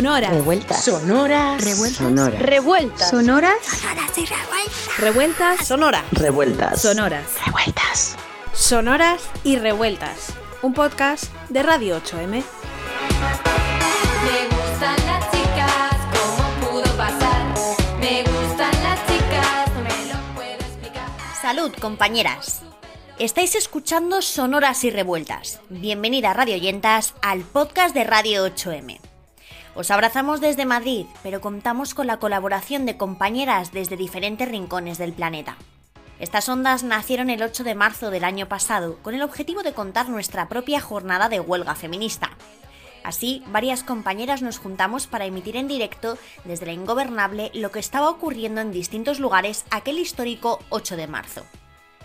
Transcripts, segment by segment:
Sonoras. Revueltas. Sonoras. Revueltas. Sonoras. Revueltas. Sonoras. Revueltas. Sonora. Revueltas. Sonoras. Revueltas. Sonoras y revueltas. Un podcast de Radio 8M. Me gustan las chicas, ¿cómo pudo pasar? Me gustan las chicas, no me lo puedo explicar. Salud, compañeras. Estáis escuchando Sonoras y Revueltas. Bienvenida, Radio Oyentas, al podcast de Radio 8M. Os abrazamos desde Madrid, pero contamos con la colaboración de compañeras desde diferentes rincones del planeta. Estas ondas nacieron el 8 de marzo del año pasado con el objetivo de contar nuestra propia jornada de huelga feminista. Así, varias compañeras nos juntamos para emitir en directo desde la ingobernable lo que estaba ocurriendo en distintos lugares aquel histórico 8 de marzo.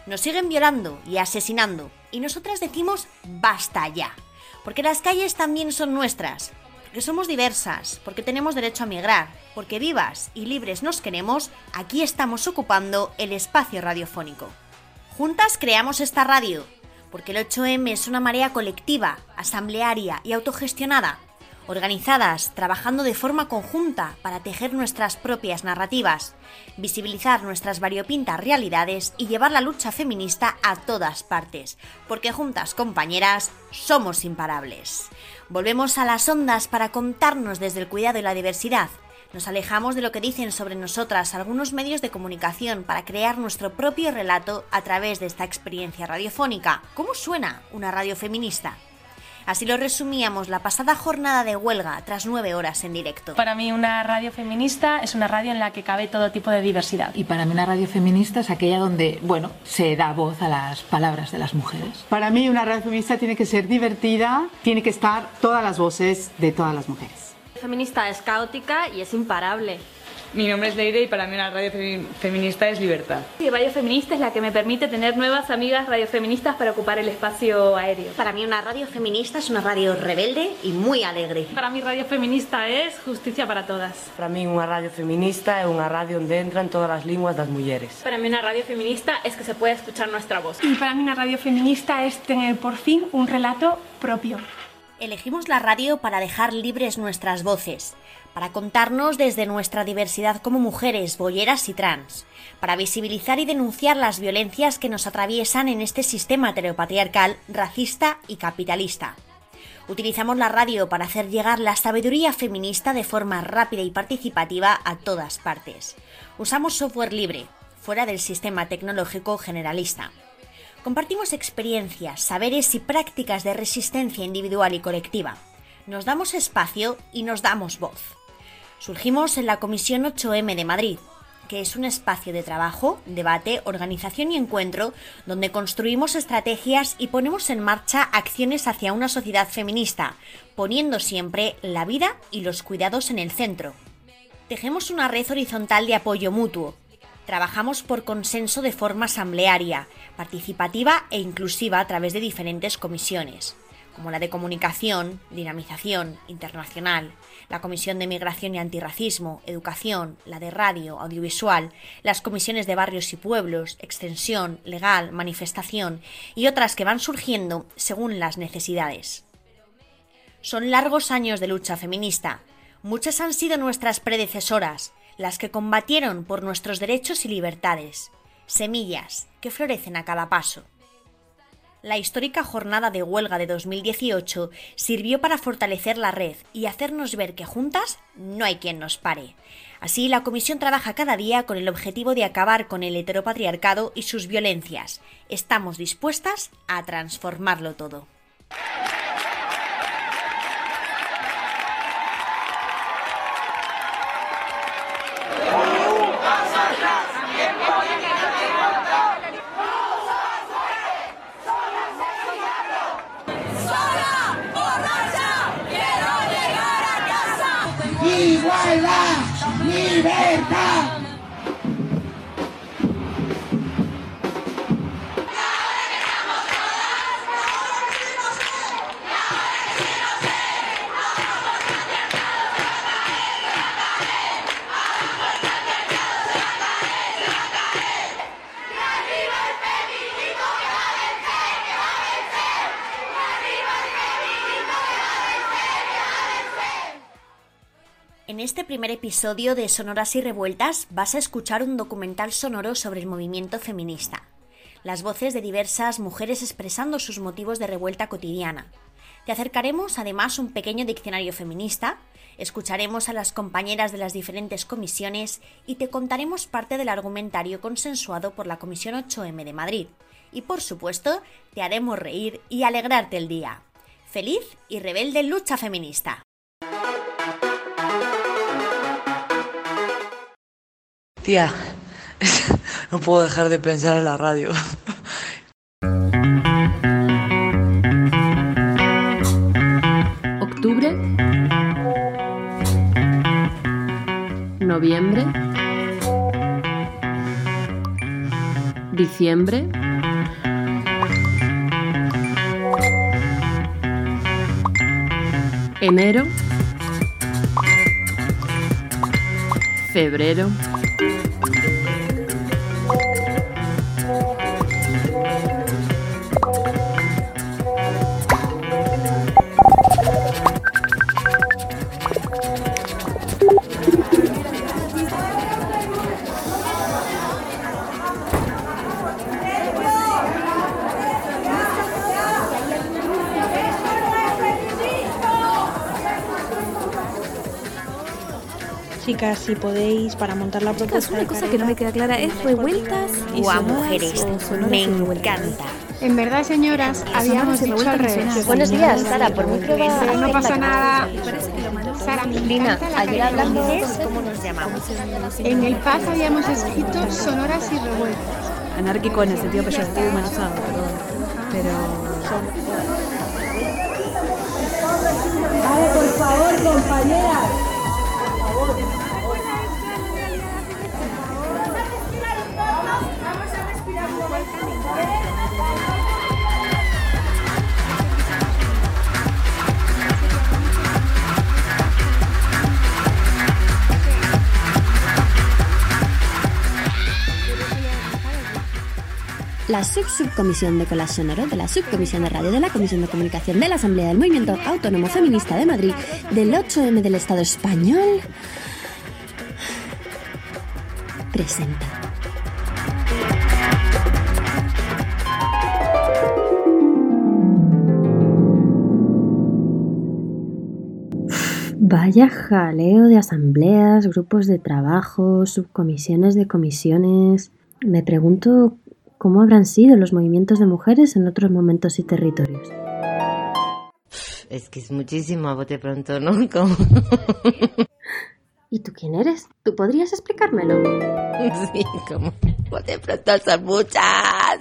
Nos siguen violando y asesinando, y nosotras decimos basta ya, porque las calles también son nuestras, porque somos diversas, porque tenemos derecho a migrar, porque vivas y libres nos queremos, aquí estamos ocupando el espacio radiofónico. Juntas creamos esta radio, porque el 8M es una marea colectiva, asamblearia y autogestionada, organizadas, trabajando de forma conjunta para tejer nuestras propias narrativas, visibilizar nuestras variopintas realidades y llevar la lucha feminista a todas partes, porque juntas, compañeras, somos imparables. Volvemos a las ondas para contarnos desde el cuidado y la diversidad. Nos alejamos de lo que dicen sobre nosotras algunos medios de comunicación para crear nuestro propio relato a través de esta experiencia radiofónica. ¿Cómo suena una radio feminista? Así lo resumíamos la pasada jornada de huelga tras nueve horas en directo. Para mí una radio feminista es una radio en la que cabe todo tipo de diversidad. Y para mí una radio feminista es aquella donde, bueno, se da voz a las palabras de las mujeres. Para mí una radio feminista tiene que ser divertida, tiene que estar todas las voces de todas las mujeres. feminista es caótica y es imparable. Mi nombre es Leire y para mí una radio fe- feminista es libertad. Y Radio Feminista es la que me permite tener nuevas amigas radiofeministas para ocupar el espacio aéreo. Para mí una radio feminista es una radio rebelde y muy alegre. Para mí Radio Feminista es justicia para todas. Para min unha radio feminista é unha radio onde entran todas as linguas das mulleres. Para mí una radio feminista es que se puede escuchar nuestra voz. Y para mí una radio feminista es tener por fin un relato propio. Elegimos la radio para dejar libres nuestras voces, para contarnos desde nuestra diversidad como mujeres, bolleras y trans, para visibilizar y denunciar las violencias que nos atraviesan en este sistema heteropatriarcal, racista y capitalista. Utilizamos la radio para hacer llegar la sabiduría feminista de forma rápida y participativa a todas partes. Usamos software libre, fuera del sistema tecnológico generalista. Compartimos experiencias, saberes y prácticas de resistencia individual y colectiva. Nos damos espacio y nos damos voz. Surgimos en la Comisión 8M de Madrid, que es un espacio de trabajo, debate, organización y encuentro donde construimos estrategias y ponemos en marcha acciones hacia una sociedad feminista, poniendo siempre la vida y los cuidados en el centro. Tejemos una red horizontal de apoyo mutuo, Trabajamos por consenso de forma asamblearia, participativa e inclusiva a través de diferentes comisiones, como la de comunicación, dinamización, internacional, la comisión de migración y antirracismo, educación, la de radio, audiovisual, las comisiones de barrios y pueblos, extensión, legal, manifestación y otras que van surgiendo según las necesidades. Son largos años de lucha feminista. Muchas han sido nuestras predecesoras, las que combatieron por nuestros derechos y libertades, semillas que florecen a cada paso. La histórica jornada de huelga de 2018 sirvió para fortalecer la red y hacernos ver que juntas no hay quien nos pare. Así, la Comisión trabaja cada día con el objetivo de acabar con el heteropatriarcado y sus violencias. Estamos dispuestas a transformarlo todo. Episodio de Sonoras y Revueltas vas a escuchar un documental sonoro sobre el movimiento feminista. Las voces de diversas mujeres expresando sus motivos de revuelta cotidiana. Te acercaremos además un pequeño diccionario feminista, escucharemos a las compañeras de las diferentes comisiones y te contaremos parte del argumentario consensuado por la Comisión 8M de Madrid. Y por supuesto, te haremos reír y alegrarte el día. Feliz y rebelde lucha feminista. Tía, no puedo dejar de pensar en la radio. Octubre. Noviembre. Diciembre. Enero. Febrero. Chicas, si podéis, para montar la propuesta. Chicas, una cosa que no me queda clara es revueltas y Guau, mujeres, me encanta. En verdad, señoras, habíamos dicho al revés. Buenos días, Sara, por mi prueba. No pasa nada. Sara, Lina, ayer hablando ¿Cómo nos llamamos? En el paz habíamos escrito sonoras y revueltas. Anárquico en el sentido peyorativo y humanizado, perdón. Pero. Vale, por favor, compañeras. La Sub-Subcomisión de Colas Sonoro de la Subcomisión de Radio de la Comisión de Comunicación de la Asamblea del Movimiento Autónomo Feminista de Madrid del 8M del Estado Español presenta. Vaya jaleo de asambleas, grupos de trabajo, subcomisiones de comisiones. Me pregunto cómo habrán sido los movimientos de mujeres en otros momentos y territorios. Es que es muchísimo a bote pronto, ¿no? Como... ¿Y tú quién eres? ¿Tú podrías explicármelo? Sí, como bote pronto son muchas.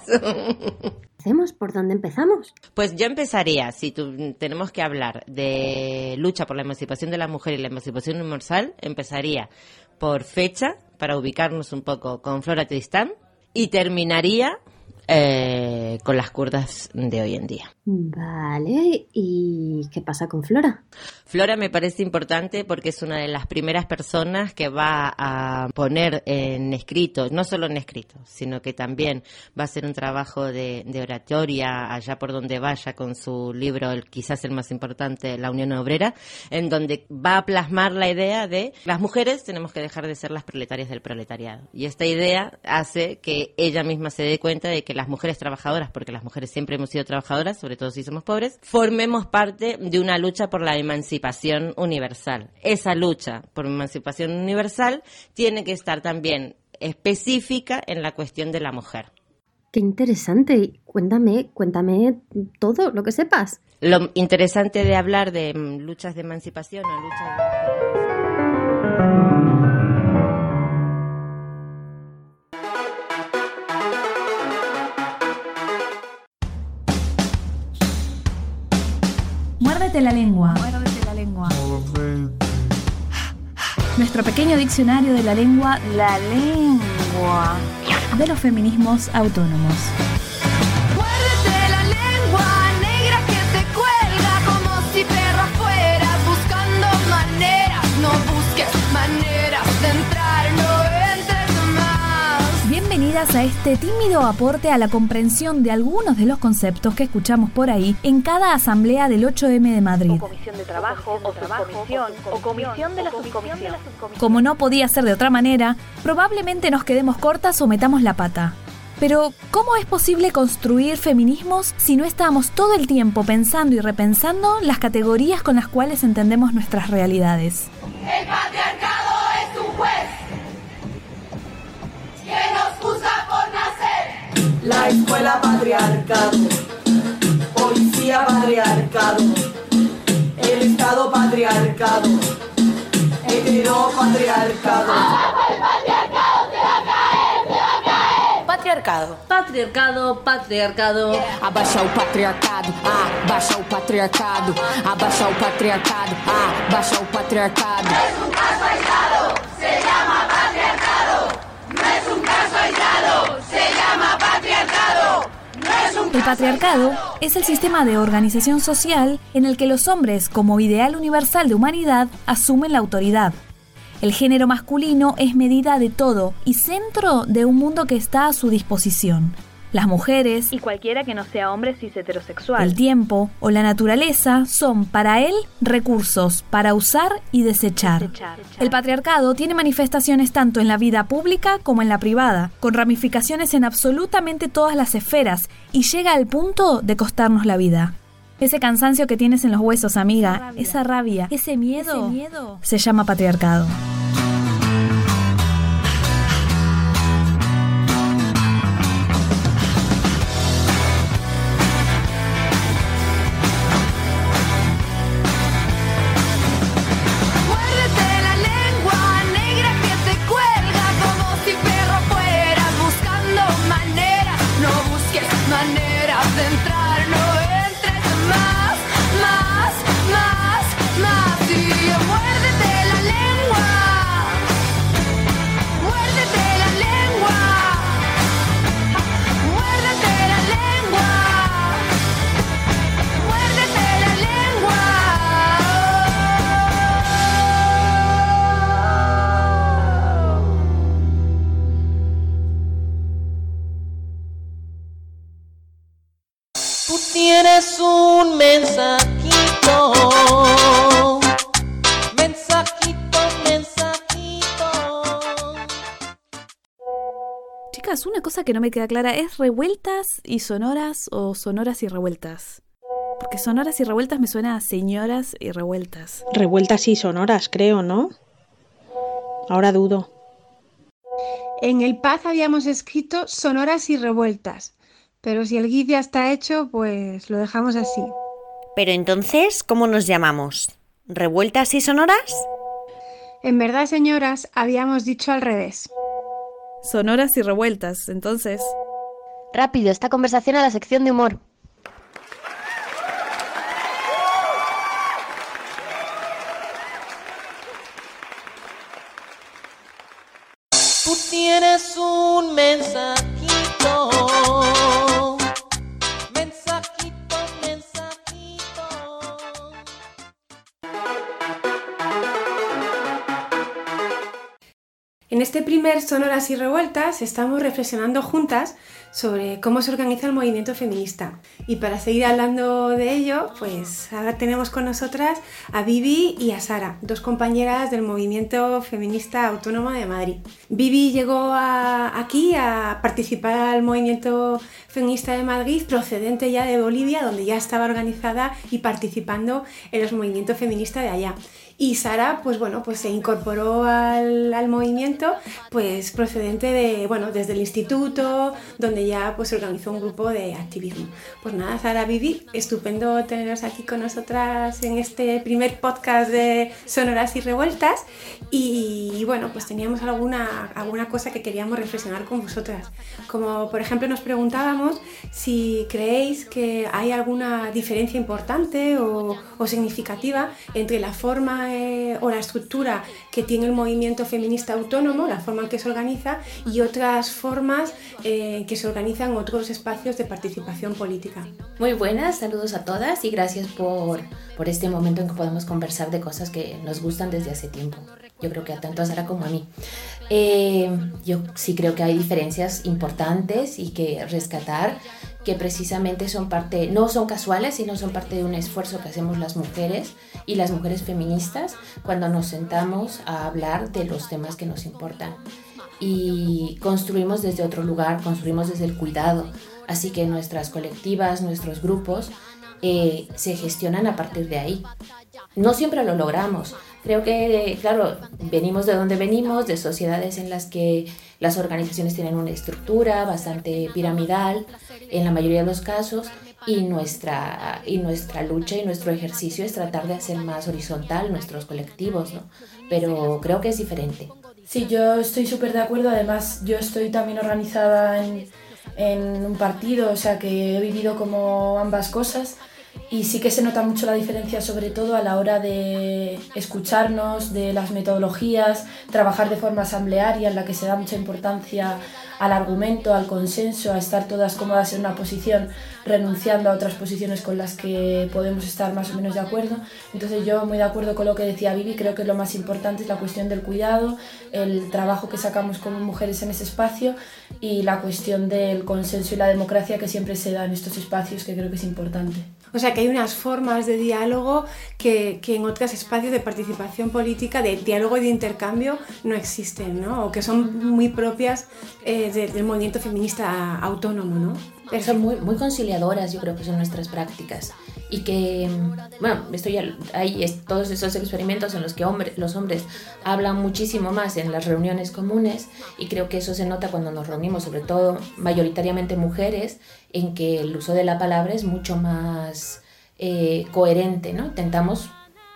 ¿Hacemos? ¿Por dónde empezamos? Pues yo empezaría, si tu- tenemos que hablar de lucha por la emancipación de la mujer y la emancipación universal, empezaría por fecha, para ubicarnos un poco con Flora Tristán, y terminaría eh, con las kurdas de hoy en día. Vale, ¿y qué pasa con Flora? Flora me parece importante porque es una de las primeras personas que va a poner en escrito, no solo en escrito, sino que también va a hacer un trabajo de, de oratoria allá por donde vaya con su libro, el, quizás el más importante, La Unión Obrera, en donde va a plasmar la idea de las mujeres tenemos que dejar de ser las proletarias del proletariado. Y esta idea hace que ella misma se dé cuenta de que las mujeres trabajadoras, porque las mujeres siempre hemos sido trabajadoras, sobre todo si somos pobres, formemos parte de una lucha por la emancipación universal. Esa lucha por emancipación universal tiene que estar también específica en la cuestión de la mujer. Qué interesante. Cuéntame, cuéntame todo lo que sepas. Lo interesante de hablar de mm, luchas de emancipación o luchas de... Muérdete la lengua. Muérdete la lengua. Nuestro pequeño diccionario de la lengua, la lengua de los feminismos autónomos. A este tímido aporte a la comprensión de algunos de los conceptos que escuchamos por ahí en cada asamblea del 8M de Madrid. O comisión de trabajo, o subcomisión, o comisión de la subcomisión. Como no podía ser de otra manera, probablemente nos quedemos cortas o metamos la pata. Pero, ¿cómo es posible construir feminismos si no estamos todo el tiempo pensando y repensando las categorías con las cuales entendemos nuestras realidades? El patriarcado es un juez que nos. La escuela patriarcado, policía patriarcado, el estado patriarcado, heteropatriarcado. El patriarcado te va a caer, te va a caer. Patriarcado. Patriarcado, patriarcado. Abaixa o patriarcado, abaixa o patriarcado, abaixa o patriarcado, abaixa o patriarcado. Es un caso aislado, se llama patriarcado. No es un caso aislado, se llama patriarcado. No es un El patriarcado es el sistema de organización social en el que los hombres, como ideal universal de humanidad, asumen la autoridad. El género masculino es medida de todo y centro de un mundo que está a su disposición. Las mujeres, Y cualquiera que no sea hombre cis heterosexual. el tiempo o la naturaleza son para él recursos para usar y desechar. El patriarcado tiene manifestaciones tanto en la vida pública como en la privada, con ramificaciones en absolutamente todas las esferas y llega al punto de costarnos la vida. Ese cansancio que tienes en los huesos, amiga, esa rabia, ese miedo, se llama patriarcado. Que no me queda clara es revueltas y sonoras o sonoras y revueltas. Porque sonoras y revueltas me suena a señoras y revueltas. Revueltas y sonoras, creo, ¿no? Ahora dudo. En el Paz habíamos escrito sonoras y revueltas, pero si el GIF ya está hecho, pues lo dejamos así. Pero entonces, ¿cómo nos llamamos? ¿Revueltas y sonoras? En verdad, señoras, habíamos dicho al revés. Sonoras y revueltas, entonces. Rápido, esta conversación a la sección de humor. Tú tienes un mensajito. Este primer Sonoras y Revueltas estamos reflexionando juntas sobre cómo se organiza el movimiento feminista. Y para seguir hablando de ello, pues ahora tenemos con nosotras a Vivi y a Sara, dos compañeras del movimiento feminista autónomo de Madrid. Vivi llegó a- aquí a participar al movimiento feminista de Madrid procedente ya de Bolivia, donde ya estaba organizada y participando en los movimientos feministas de allá. Y Sara, pues bueno, pues se incorporó al, al movimiento, pues procedente de, bueno, desde el instituto, donde ya pues se organizó un grupo de activismo. Pues nada, Sara, Vivi, estupendo teneros aquí con nosotras en este primer podcast de Sonoras y Revueltas. Y, bueno, pues teníamos alguna, alguna cosa que queríamos reflexionar con vosotras. Como por ejemplo nos preguntábamos si creéis que hay alguna diferencia importante o, o significativa entre la forma eh, o la estructura que tiene el movimiento feminista autónomo, la forma en que se organiza, y otras formas eh, que se organizan otros espacios de participación política. Muy buenas, saludos a todas y gracias por, por este momento en que podemos conversar de cosas que nos gustan desde hace tiempo. yo creo que a tanto a Sara como a mí. Eh, yo sí creo que hay diferencias importantes y que rescatar que precisamente son parte, no son casuales, sino son parte de un esfuerzo que hacemos las mujeres y las mujeres feministas cuando nos sentamos a hablar de los temas que nos importan. Y construimos desde otro lugar, construimos desde el cuidado. Así que nuestras colectivas, nuestros grupos eh, se gestionan a partir de ahí. No siempre lo logramos. Creo que, claro, venimos de donde venimos, de sociedades en las que las organizaciones tienen una estructura bastante piramidal en la mayoría de los casos y nuestra, y nuestra lucha y nuestro ejercicio es tratar de hacer más horizontal nuestros colectivos, ¿no? Pero creo que es diferente. Sí, yo estoy súper de acuerdo. Además, yo estoy también organizada en, en un partido, o sea que he vivido como ambas cosas y sí que se nota mucho la diferencia sobre todo a la hora de escucharnos, de las metodologías, trabajar de forma asamblearia en la que se da mucha importancia al argumento, al consenso, a estar todas cómodas en una posición, renunciando a otras posiciones con las que podemos estar más o menos de acuerdo. Entonces yo muy de acuerdo con lo que decía Vivi, creo que lo más importante es la cuestión del cuidado, el trabajo que sacamos como mujeres en ese espacio y la cuestión del consenso y la democracia que siempre se da en estos espacios, que creo que es importante. O sea que hay unas formas de diálogo que, que, en otros espacios de participación política, de diálogo y de intercambio, no existen, ¿no? O que son muy propias eh, de, del movimiento feminista autónomo, ¿no? Pero son muy, muy conciliadoras, yo creo que son nuestras prácticas. Y que, bueno, esto ya hay todos esos experimentos en los que hombre, los hombres hablan muchísimo más en las reuniones comunes y creo que eso se nota cuando nos reunimos, sobre todo mayoritariamente mujeres, en que el uso de la palabra es mucho más eh, coherente, ¿no? Intentamos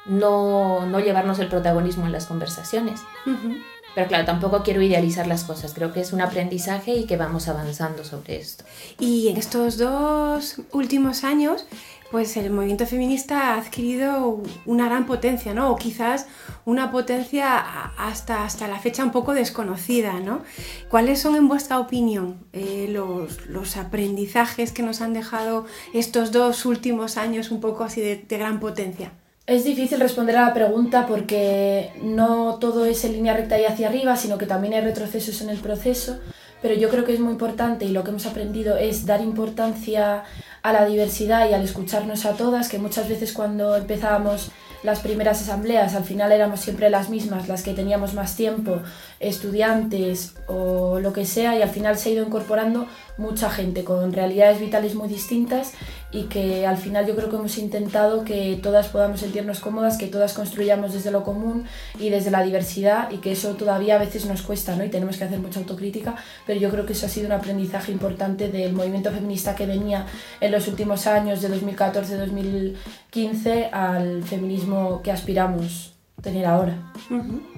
no, no, llevarnos el protagonismo en las conversaciones. Uh -huh. Pero claro, tampoco quiero idealizar las cosas, creo que es un aprendizaje y que vamos avanzando sobre esto. Y en estos dos últimos años, pues el movimiento feminista ha adquirido una gran potencia, ¿no? O quizás una potencia hasta, hasta la fecha un poco desconocida, ¿no? ¿Cuáles son, en vuestra opinión, eh, los, los, aprendizajes que nos han dejado estos dos últimos años un poco así de, de gran potencia? Es difícil responder a la pregunta porque no todo es en línea recta y hacia arriba, sino que también hay retrocesos en el proceso, pero yo creo que es muy importante y lo que hemos aprendido es dar importancia a la diversidad y al escucharnos a todas, que muchas veces cuando empezábamos las primeras asambleas al final éramos siempre las mismas, las que teníamos más tiempo, estudiantes o lo que sea, y al final se ha ido incorporando mucha gente con realidades vitales muy distintas y que al final yo creo que hemos intentado que todas podamos sentirnos cómodas, que todas construyamos desde lo común y desde la diversidad y que eso todavía a veces nos cuesta ¿no? y tenemos que hacer mucha autocrítica, pero yo creo que eso ha sido un aprendizaje importante del movimiento feminista que venía en los últimos años de 2014-2015 al feminismo que aspiramos tener ahora.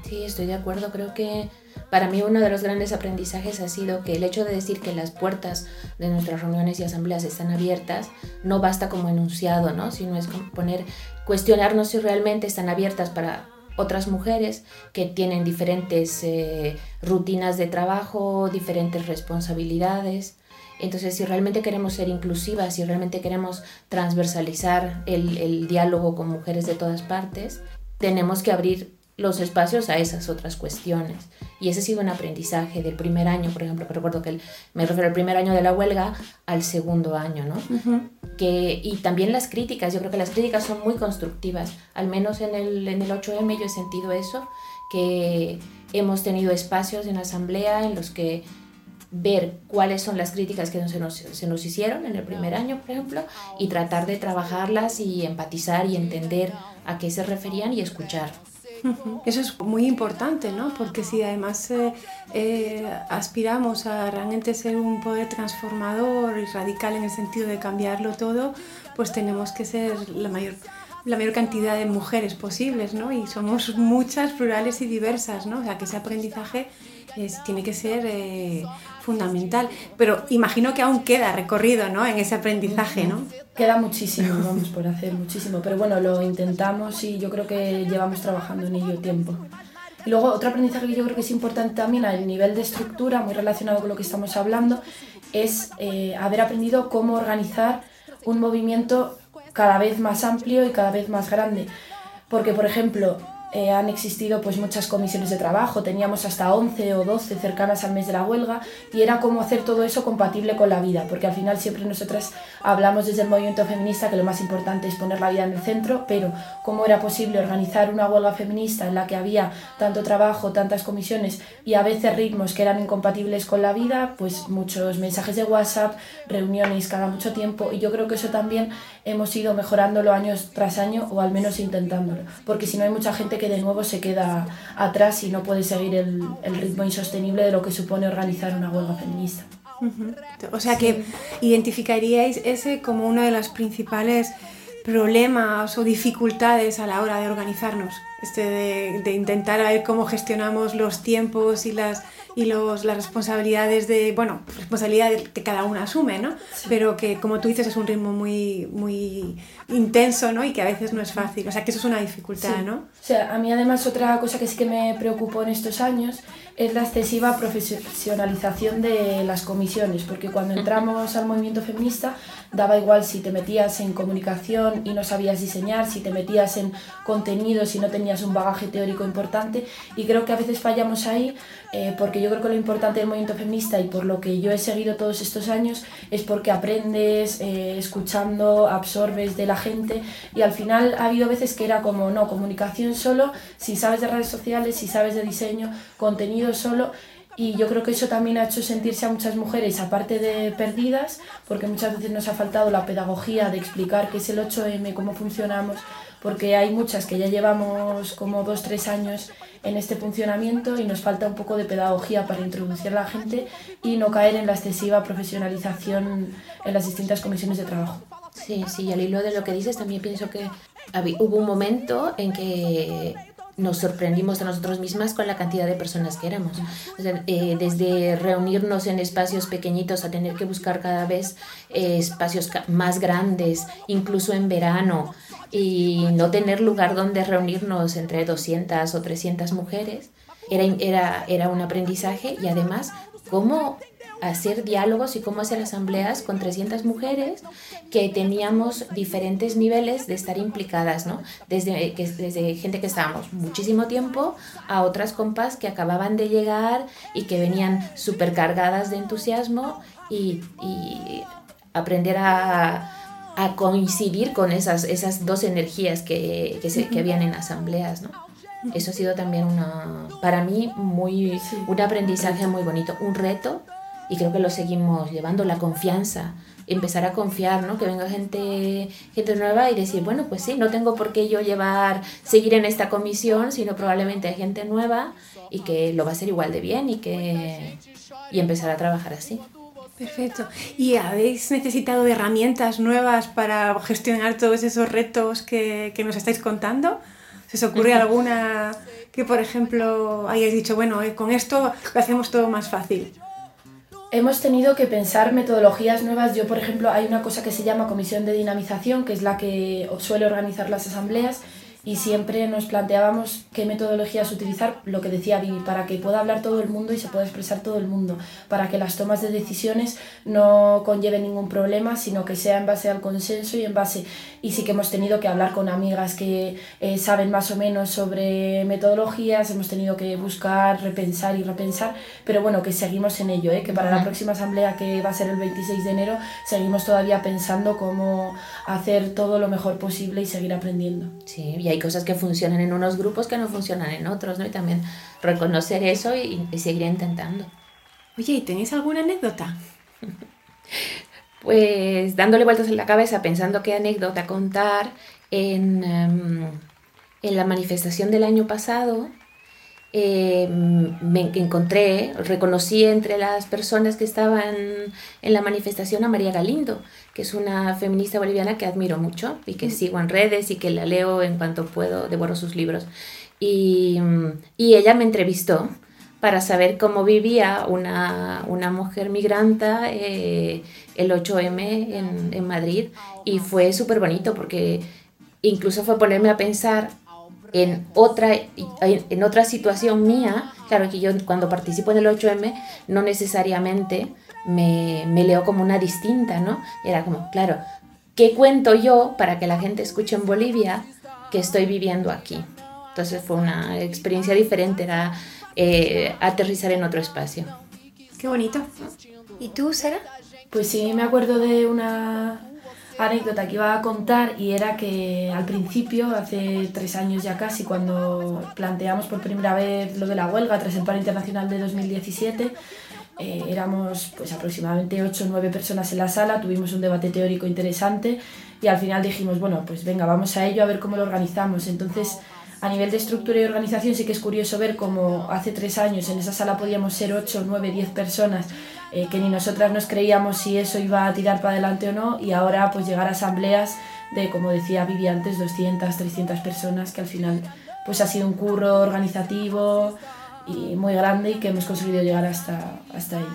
Sí, estoy de acuerdo, creo que para mí uno de los grandes aprendizajes ha sido que el hecho de decir que las puertas de nuestras reuniones y asambleas están abiertas no basta como enunciado, ¿no? sino es poner, cuestionarnos si realmente están abiertas para otras mujeres que tienen diferentes eh, rutinas de trabajo, diferentes responsabilidades. Entonces, si realmente queremos ser inclusivas, si realmente queremos transversalizar el, el diálogo con mujeres de todas partes, tenemos que abrir los espacios a esas otras cuestiones. Y ese ha sido un aprendizaje del primer año, por ejemplo, que recuerdo que el, me refiero al primer año de la huelga al segundo año, ¿no? Uh -huh. que, y también las críticas, yo creo que las críticas son muy constructivas, al menos en el, en el 8M yo he sentido eso, que hemos tenido espacios en la asamblea en los que ver cuáles son las críticas que se nos, se nos hicieron en el primer año, por ejemplo, y tratar de trabajarlas y empatizar y entender a qué se referían y escuchar. Eso es muy importante, ¿no? Porque si además eh, eh, aspiramos a realmente ser un poder transformador y radical en el sentido de cambiarlo todo, pues tenemos que ser la mayor la mayor cantidad de mujeres posibles, ¿no? Y somos muchas, plurales y diversas, ¿no? O sea, que ese aprendizaje es, tiene que ser eh, fundamental. Pero imagino que aún queda recorrido, ¿no? En ese aprendizaje, ¿no? Queda muchísimo, vamos por hacer muchísimo. Pero bueno, lo intentamos y yo creo que llevamos trabajando en ello tiempo. Y luego otro aprendizaje que yo creo que es importante también a nivel de estructura, muy relacionado con lo que estamos hablando, es eh, haber aprendido cómo organizar un movimiento cada vez más amplio y cada vez más grande. Porque, por ejemplo, eh, han existido pues muchas comisiones de trabajo, teníamos hasta 11 o 12 cercanas al mes de la huelga. Y era cómo hacer todo eso compatible con la vida, porque al final siempre nosotras hablamos desde el movimiento feminista que lo más importante es poner la vida en el centro, pero cómo era posible organizar una huelga feminista en la que había tanto trabajo, tantas comisiones y a veces ritmos que eran incompatibles con la vida, pues muchos mensajes de WhatsApp, reuniones cada mucho tiempo y yo creo que eso también hemos ido mejorándolo años tras año o al menos intentándolo, porque si no hay mucha gente que de nuevo se queda atrás y no puede seguir el, el ritmo insostenible de lo que supone organizar una huelga feminista. O sea que identificaríais ese como uno de los principales problemas o dificultades a la hora de organizarnos, este de, de intentar ver cómo gestionamos los tiempos y las y los, las responsabilidades de, bueno, responsabilidades que cada una asume, ¿no? Pero que como tú dices es un ritmo muy, muy intenso, ¿no? Y que a veces no es fácil, o sea que eso es una dificultad, Sí. ¿no? O sea, a mí además otra cosa que sí que me preocupó en estos años es la excesiva profesionalización de las comisiones, porque cuando entramos al movimiento feminista daba igual si te metías en comunicación y no sabías diseñar, si te metías en contenidos y no tenías un bagaje teórico importante, y creo que a veces fallamos ahí eh, porque yo creo que lo importante del movimiento feminista y por lo que yo he seguido todos estos años es porque aprendes eh, escuchando, absorbes de la gente y al final ha habido veces que era como, no, comunicación solo, si sabes de redes sociales, si sabes de diseño, contenido solo y yo creo que eso también ha hecho sentirse a muchas mujeres, aparte de perdidas, porque muchas veces nos ha faltado la pedagogía de explicar qué es el 8M, cómo funcionamos, porque hay muchas que ya llevamos como dos, tres años en este funcionamiento y nos falta un poco de pedagogía para introducir a la gente y no caer en la excesiva profesionalización en las distintas comisiones de trabajo. Sí, sí, y al hilo de lo que dices también pienso que hubo un momento en que nos sorprendimos a nosotros mismas con la cantidad de personas que éramos. O eh, desde reunirnos en espacios pequeñitos a tener que buscar cada vez eh, espacios más grandes, incluso en verano, y no tener lugar donde reunirnos entre 200 o 300 mujeres, era, era, era un aprendizaje y además cómo hacer diálogos y cómo hacer asambleas con 300 mujeres que teníamos diferentes niveles de estar implicadas, ¿no? Desde, que, desde gente que estábamos muchísimo tiempo a otras compas que acababan de llegar y que venían súper cargadas de entusiasmo y, y aprender a, a coincidir con esas, esas dos energías que, que, se- que habían en asambleas, ¿no? Eso ha sido también una, para mí, muy, un aprendizaje muy bonito, un reto, y creo que lo seguimos llevando, la confianza, empezar a confiar, ¿no? Que venga gente, gente nueva y decir, bueno, pues sí, no tengo por qué yo llevar, seguir en esta comisión, sino probablemente hay gente nueva y que lo va a hacer igual de bien y que y empezar a trabajar así. Perfecto. ¿Y habéis necesitado de herramientas nuevas para gestionar todos esos retos que, que nos estáis contando? ¿Se os ocurre alguna que, por ejemplo, hayáis dicho, bueno, eh, con esto lo hacemos todo más fácil? Hemos tenido que pensar metodologías nuevas. Yo, por ejemplo, hay una cosa que se llama comisión de dinamización, que es la que suele organizar las asambleas, y siempre nos planteábamos qué metodologías utilizar, lo que decía Vivi, para que pueda hablar todo el mundo y se pueda expresar todo el mundo, para que las tomas de decisiones no conlleven ningún problema, sino que sea en base al consenso y en base... Y sí que hemos tenido que hablar con amigas que eh, saben más o menos sobre metodologías, hemos tenido que buscar, repensar y repensar, pero bueno, que seguimos en ello, ¿eh? que para la próxima asamblea que va a ser el 26 de enero, seguimos todavía pensando cómo hacer todo lo mejor posible y seguir aprendiendo. Sí, y hay cosas que funcionan en unos grupos que no funcionan en otros, ¿no? Y también reconocer eso y, y seguir intentando. Oye, ¿y tenéis alguna anécdota? Pues dándole vueltas en la cabeza, pensando qué anécdota contar, en, em, en la manifestación del año pasado em, me encontré, reconocí entre las personas que estaban en la manifestación a María Galindo, que es una feminista boliviana que admiro mucho y que sigo en redes y que la leo en cuanto puedo, devoro sus libros. Y, y ella me entrevistó para saber cómo vivía una, una mujer migranta eh, el 8M en, en Madrid. Y fue súper bonito porque incluso fue ponerme a pensar en otra, en otra situación mía, claro que yo cuando participo en el 8M no necesariamente me, me leo como una distinta, ¿no? Era como, claro, ¿qué cuento yo para que la gente escuche en Bolivia que estoy viviendo aquí? Entonces fue una experiencia diferente, era eh, aterrizar en otro espacio. Qué bonito. ¿Y tú, Sara? Pues sí, me acuerdo de una anécdota que iba a contar y era que al principio, hace tres años ya casi, cuando planteamos por primera vez lo de la huelga tras el paro internacional de 2017, eh, éramos pues aproximadamente 8 o 9 personas en la sala, tuvimos un debate teórico interesante y al final dijimos, bueno, pues venga, vamos a ello a ver cómo lo organizamos. Entonces, a nivel de estructura y organización sí que es curioso ver cómo hace tres años en esa sala podíamos ser 8, 9, 10 personas eh, que ni nosotras nos creíamos si eso iba a tirar para adelante o no y ahora pues llegar a asambleas de, como decía Vivi antes, 200, 300 personas que al final pues ha sido un curro organizativo y muy grande y que hemos conseguido llegar hasta, hasta ello.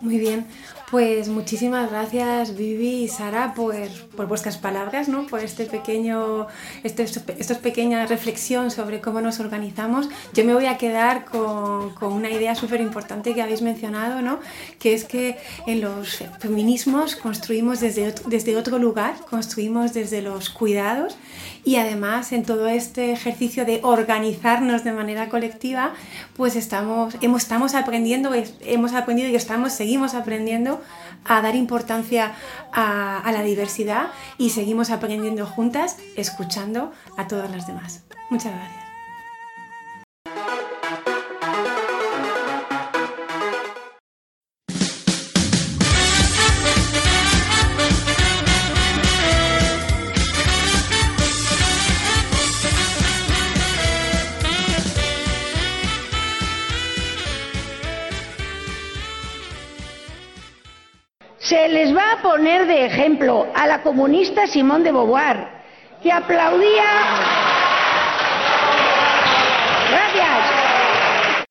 Muy bien, pues muchísimas gracias Vivi y Sara por, por vuestras palabras, ¿no? por este pequeño, este, esta pequeña reflexión sobre cómo nos organizamos. Yo me voy a quedar con, con una idea súper importante que habéis mencionado, ¿no? que es que en los feminismos construimos desde, desde otro lugar, construimos desde los cuidados y además en todo este ejercicio de organizarnos de manera colectiva, pues estamos, hemos, estamos aprendiendo, hemos aprendido y estamos, seguimos aprendiendo a dar importancia a, a la diversidad y seguimos aprendiendo juntas, escuchando a todas las demás. Muchas gracias. Se les va a poner de ejemplo a la comunista Simón de Beauvoir, que aplaudía. Gracias.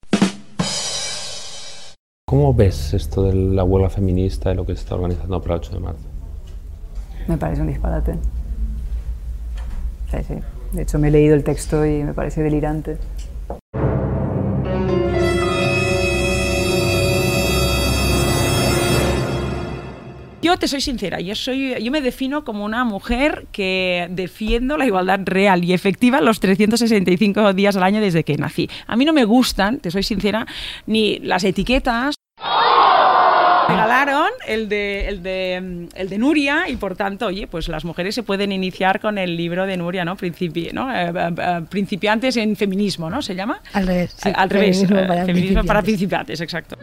¿Cómo ves esto de la huelga feminista y lo que se está organizando para el 8 de marzo? Me parece un disparate. Sí, sí. De hecho, me he leído el texto y me parece delirante. Yo te soy sincera, yo, soy, yo me defino como una mujer que defiendo la igualdad real y efectiva los 365 días al año desde que nací. A mí no me gustan, te soy sincera, ni las etiquetas. regalaron el de, el, de, el de Nuria y por tanto, oye, pues las mujeres se pueden iniciar con el libro de Nuria, ¿no? Principi, ¿no? Eh, eh, principiantes en feminismo, ¿no? ¿Se llama? Al revés. Sí, Al. Feminismo eh, para feminismo para principiantes, exacto.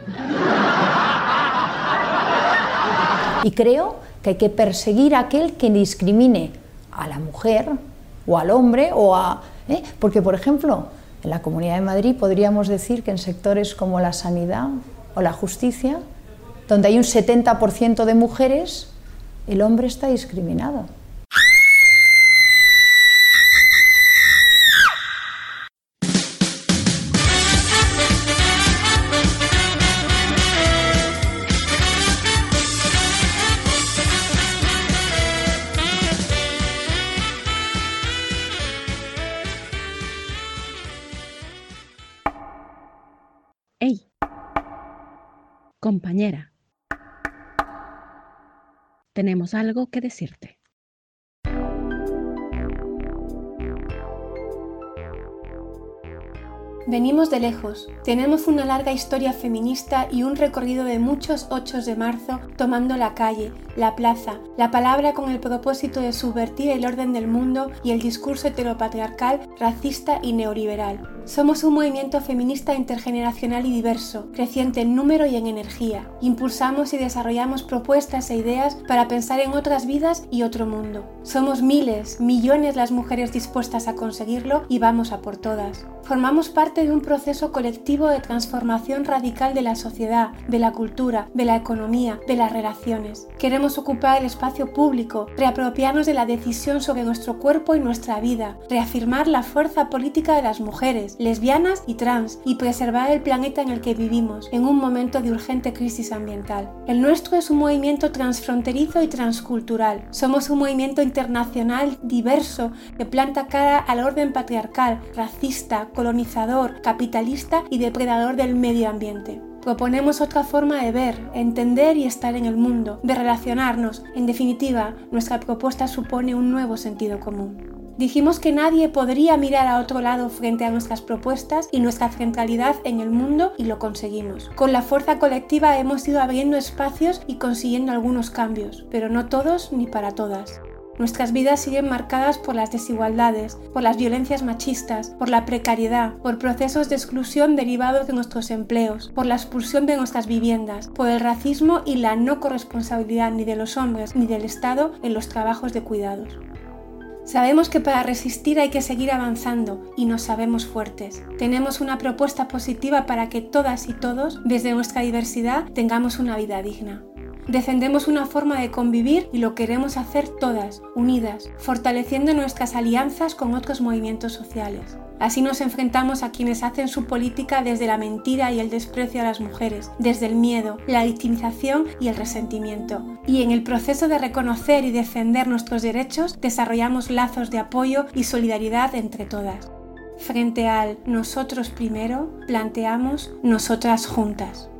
Y creo que hay que perseguir a aquel que discrimine a la mujer o al hombre o a... ¿eh? Porque, por ejemplo, en la Comunidad de Madrid podríamos decir que en sectores como la sanidad o la justicia, donde hay un 70% de mujeres, el hombre está discriminado. Compañera. Tenemos algo que decirte. Venimos de lejos, tenemos una larga historia feminista y un recorrido de muchos 8 de marzo tomando la calle, la plaza, la palabra con el propósito de subvertir el orden del mundo y el discurso heteropatriarcal, racista y neoliberal. Somos un movimiento feminista intergeneracional y diverso, creciente en número y en energía. Impulsamos y desarrollamos propuestas e ideas para pensar en otras vidas y otro mundo. Somos miles, millones las mujeres dispuestas a conseguirlo y vamos a por todas. Formamos parte de un proceso colectivo de transformación radical de la sociedad, de la cultura, de la economía, de las relaciones. Queremos ocupar el espacio público, reapropiarnos de la decisión sobre nuestro cuerpo y nuestra vida, reafirmar la fuerza política de las mujeres, lesbianas y trans y preservar el planeta en el que vivimos en un momento de urgente crisis ambiental. El nuestro es un movimiento transfronterizo y transcultural. Somos un movimiento internacional diverso que planta cara al orden patriarcal, racista, colonizador, capitalista y depredador del medio ambiente. Proponemos otra forma de ver, entender y estar en el mundo, de relacionarnos. En definitiva, nuestra propuesta supone un nuevo sentido común. Dijimos que nadie podría mirar a otro lado frente a nuestras propuestas y nuestra centralidad en el mundo y lo conseguimos. Con la fuerza colectiva hemos ido abriendo espacios y consiguiendo algunos cambios, pero no todos ni para todas. Nuestras vidas siguen marcadas por las desigualdades, por las violencias machistas, por la precariedad, por procesos de exclusión derivados de nuestros empleos, por la expulsión de nuestras viviendas, por el racismo y la no corresponsabilidad ni de los hombres ni del Estado en los trabajos de cuidados. Sabemos que para resistir hay que seguir avanzando y nos sabemos fuertes. Tenemos una propuesta positiva para que todas y todos, desde nuestra diversidad, tengamos una vida digna. Defendemos una forma de convivir y lo queremos hacer todas, unidas, fortaleciendo nuestras alianzas con otros movimientos sociales. Así nos enfrentamos a quienes hacen su política desde la mentira y el desprecio a las mujeres, desde el miedo, la victimización y el resentimiento. Y en el proceso de reconocer y defender nuestros derechos, desarrollamos lazos de apoyo y solidaridad entre todas. Frente al nosotros primero, planteamos nosotras juntas.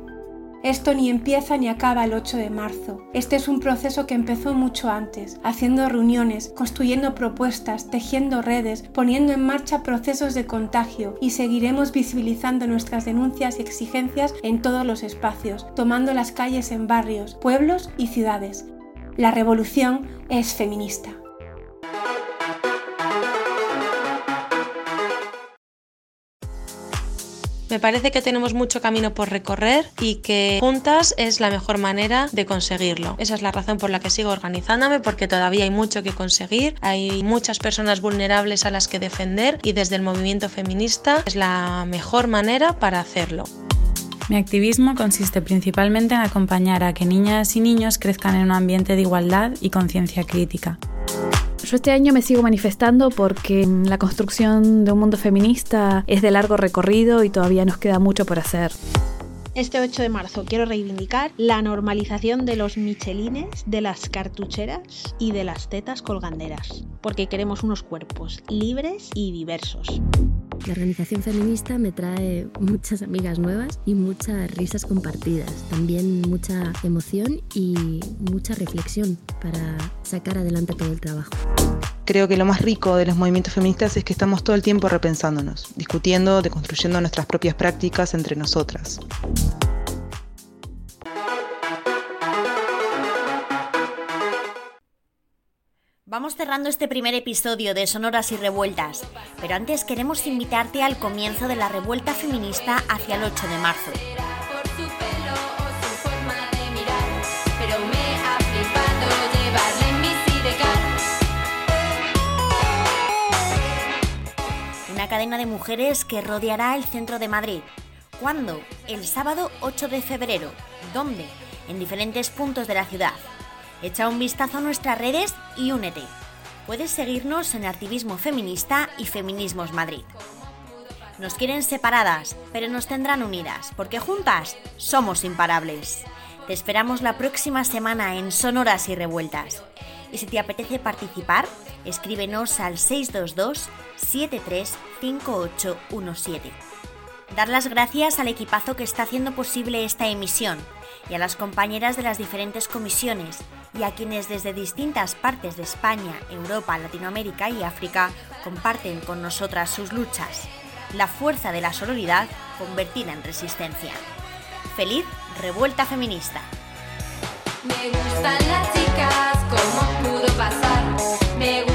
Esto ni empieza ni acaba el 8 de marzo. Este es un proceso que empezó mucho antes, haciendo reuniones, construyendo propuestas, tejiendo redes, poniendo en marcha procesos de contagio y seguiremos visibilizando nuestras denuncias y exigencias en todos los espacios, tomando las calles en barrios, pueblos y ciudades. La revolución es feminista. Me parece que tenemos mucho camino por recorrer y que juntas es la mejor manera de conseguirlo. Esa es la razón por la que sigo organizándome porque todavía hay mucho que conseguir, hay muchas personas vulnerables a las que defender y desde el movimiento feminista es la mejor manera para hacerlo. Mi activismo consiste principalmente en acompañar a que niñas y niños crezcan en un ambiente de igualdad y conciencia crítica. Yo este año me sigo manifestando porque la construcción de un mundo feminista es de largo recorrido y todavía nos queda mucho por hacer. Este 8 de marzo quiero reivindicar la normalización de los michelines, de las cartucheras y de las tetas colganderas, porque queremos unos cuerpos libres y diversos. La organización feminista me trae muchas amigas nuevas y muchas risas compartidas, también mucha emoción y mucha reflexión para sacar adelante todo el trabajo. Creo que lo más rico de los movimientos feministas es que estamos todo el tiempo repensándonos, discutiendo, deconstruyendo nuestras propias prácticas entre nosotras. Vamos cerrando este primer episodio de Sonoras y Revueltas, pero antes queremos invitarte al comienzo de la revuelta feminista hacia el 8 de marzo. Una cadena de mujeres que rodeará el centro de Madrid. ¿Cuándo? El sábado 8 de febrero. ¿Dónde? En diferentes puntos de la ciudad. Echa un vistazo a nuestras redes y únete. Puedes seguirnos en Activismo Feminista y Feminismos Madrid. Nos quieren separadas, pero nos tendrán unidas, porque juntas somos imparables. Te esperamos la próxima semana en Sonoras y Revueltas. Y si te apetece participar, escríbenos al 622 735817. Dar las gracias al equipazo que está haciendo posible esta emisión y a las compañeras de las diferentes comisiones y a quienes desde distintas partes de España, Europa, Latinoamérica y África comparten con nosotras sus luchas. La fuerza de la sororidad convertida en resistencia. Feliz Revuelta Feminista. Me gustan las chicas, pudo pasar?